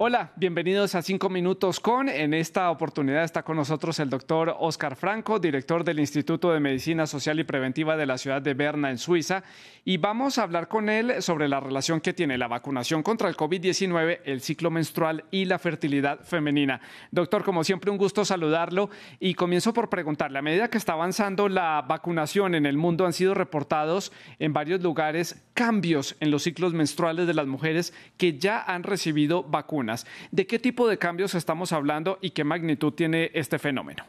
Hola, bienvenidos a Cinco Minutos con. En esta oportunidad está con nosotros el doctor Oscar Franco, director del Instituto de Medicina Social y Preventiva de la ciudad de Berna, en Suiza. Y vamos a hablar con él sobre la relación que tiene la vacunación contra el COVID-19, el ciclo menstrual y la fertilidad femenina. Doctor, como siempre, un gusto saludarlo. Y comienzo por preguntarle, a medida que está avanzando la vacunación en el mundo, han sido reportados en varios lugares cambios en los ciclos menstruales de las mujeres que ya han recibido vacunas. ¿De qué tipo de cambios estamos hablando y qué magnitud tiene este fenómeno?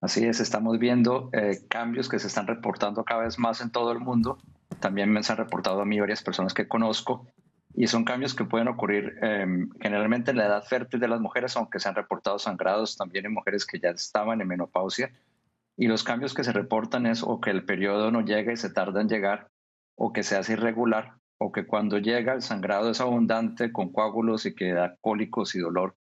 Así es, estamos viendo eh, cambios que se están reportando cada vez más en todo el mundo. También me han reportado a mí varias personas que conozco y son cambios que pueden ocurrir em, generalmente en la edad fértil de las mujeres, aunque se han reportado sangrados también en mujeres que ya estaban en menopausia. Y los cambios que se reportan es o que el periodo no llega y se tarda en llegar, o que se hace irregular, o que cuando llega el sangrado es abundante con coágulos y que da cólicos y dolor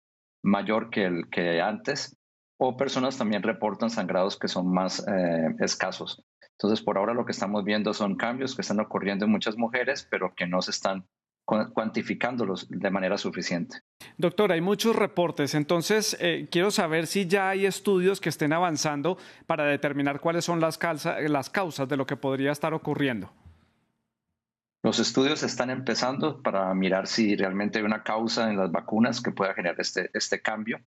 mayor que el que antes, o personas también reportan sangrados que son más eh, escasos. Entonces, por ahora lo que estamos viendo son cambios que están ocurriendo en muchas mujeres, pero que no se están cuantificándolos de manera suficiente. Doctor, hay muchos reportes, entonces eh, quiero saber si ya hay estudios que estén avanzando para determinar cuáles son las, las causas de lo que podría estar ocurriendo. Los estudios están empezando para mirar si realmente hay una causa en las vacunas que pueda generar este, este cambio.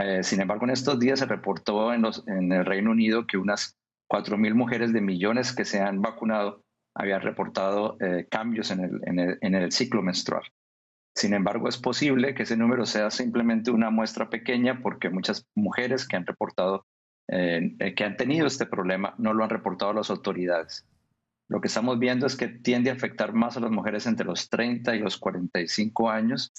Eh, sin embargo, en estos días se reportó en, los, en el Reino Unido que unas 4.000 mujeres de millones que se han vacunado habían reportado eh, cambios en el, en, el, en el ciclo menstrual. Sin embargo, es posible que ese número sea simplemente una muestra pequeña porque muchas mujeres que han reportado, eh, que han tenido este problema, no lo han reportado a las autoridades lo que estamos viendo es que tiende a afectar más a las mujeres entre los 30 y los 45 años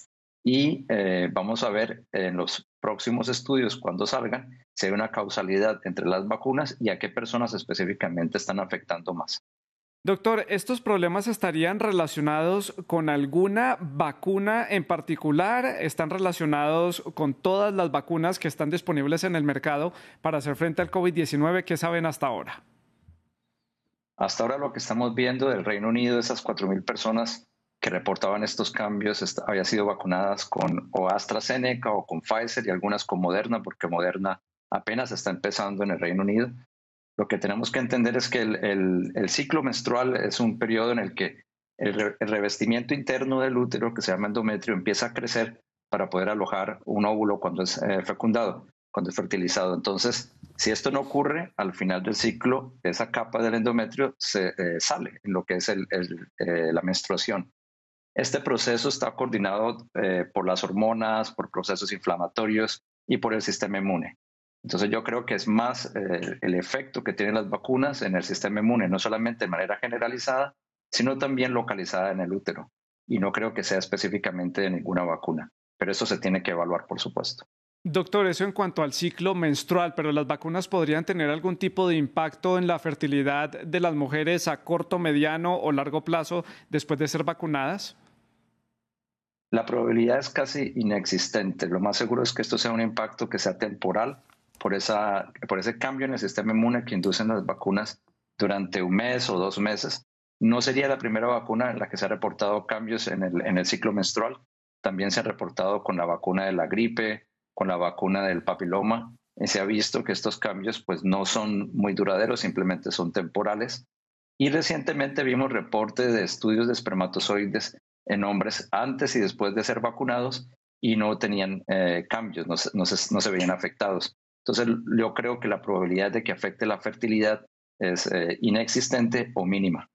y eh, vamos a ver en los próximos estudios cuando salgan si hay una causalidad entre las vacunas y a qué personas específicamente están afectando más. Doctor, ¿estos problemas estarían relacionados con alguna vacuna en particular? ¿Están relacionados con todas las vacunas que están disponibles en el mercado para hacer frente al COVID-19? ¿Qué saben hasta ahora? Hasta ahora lo que estamos viendo del Reino Unido, esas 4.000 personas que reportaban estos cambios habían sido vacunadas con o AstraZeneca o con Pfizer y algunas con Moderna, porque Moderna apenas está empezando en el Reino Unido. Lo que tenemos que entender es que el, ciclo menstrual es un periodo en el que el, revestimiento interno del útero, que se llama endometrio, empieza a crecer para poder alojar un óvulo cuando es eh, fecundado cuando es fertilizado. Entonces, si esto no ocurre, al final del ciclo, esa capa del endometrio se eh, sale en lo que es eh, la menstruación. Este proceso está coordinado eh, por las hormonas, por procesos inflamatorios y por el sistema inmune. Entonces yo creo que es más el efecto que tienen las vacunas en el sistema inmune, no solamente de manera generalizada, sino también localizada en el útero. Y no creo que sea específicamente de ninguna vacuna, pero eso se tiene que evaluar, por supuesto. Doctor, eso en cuanto al ciclo menstrual, pero las vacunas podrían tener algún tipo de impacto en la fertilidad de las mujeres a corto, mediano o largo plazo después de ser vacunadas? La probabilidad es casi inexistente. Lo más seguro es que esto sea un impacto que sea temporal por, esa, por ese cambio en el sistema inmune que inducen las vacunas durante un mes o dos meses. No sería la primera vacuna en la que se ha reportado cambios en el, en el ciclo menstrual. También se ha reportado con la vacuna de la gripe, con la vacuna del papiloma, se ha visto que estos cambios pues no son muy duraderos, simplemente son temporales. Y recientemente vimos reportes de estudios de espermatozoides en hombres antes y después de ser vacunados y no tenían eh, cambios, no, se, veían afectados. Entonces yo creo que la probabilidad de que afecte la fertilidad es eh, inexistente o mínima.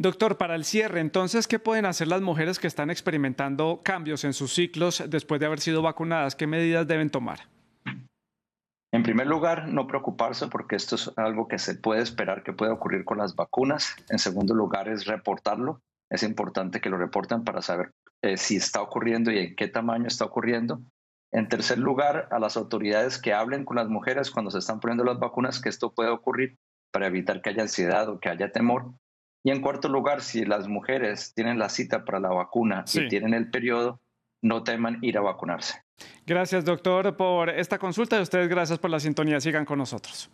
Doctor, para el cierre, entonces, ¿qué pueden hacer las mujeres que están experimentando cambios en sus ciclos después de haber sido vacunadas? ¿Qué medidas deben tomar? En primer lugar, no preocuparse porque esto es algo que se puede esperar que pueda ocurrir con las vacunas. En segundo lugar, es reportarlo. Es importante que lo reporten para saber eh, si está ocurriendo y en qué tamaño está ocurriendo. En tercer lugar, a las autoridades que hablen con las mujeres cuando se están poniendo las vacunas que esto puede ocurrir para evitar que haya ansiedad o que haya temor. Y en cuarto lugar, si las mujeres tienen la cita para la vacuna y tienen el periodo, no teman ir a vacunarse. Gracias, doctor, por esta consulta y ustedes gracias por la sintonía. Sigan con nosotros.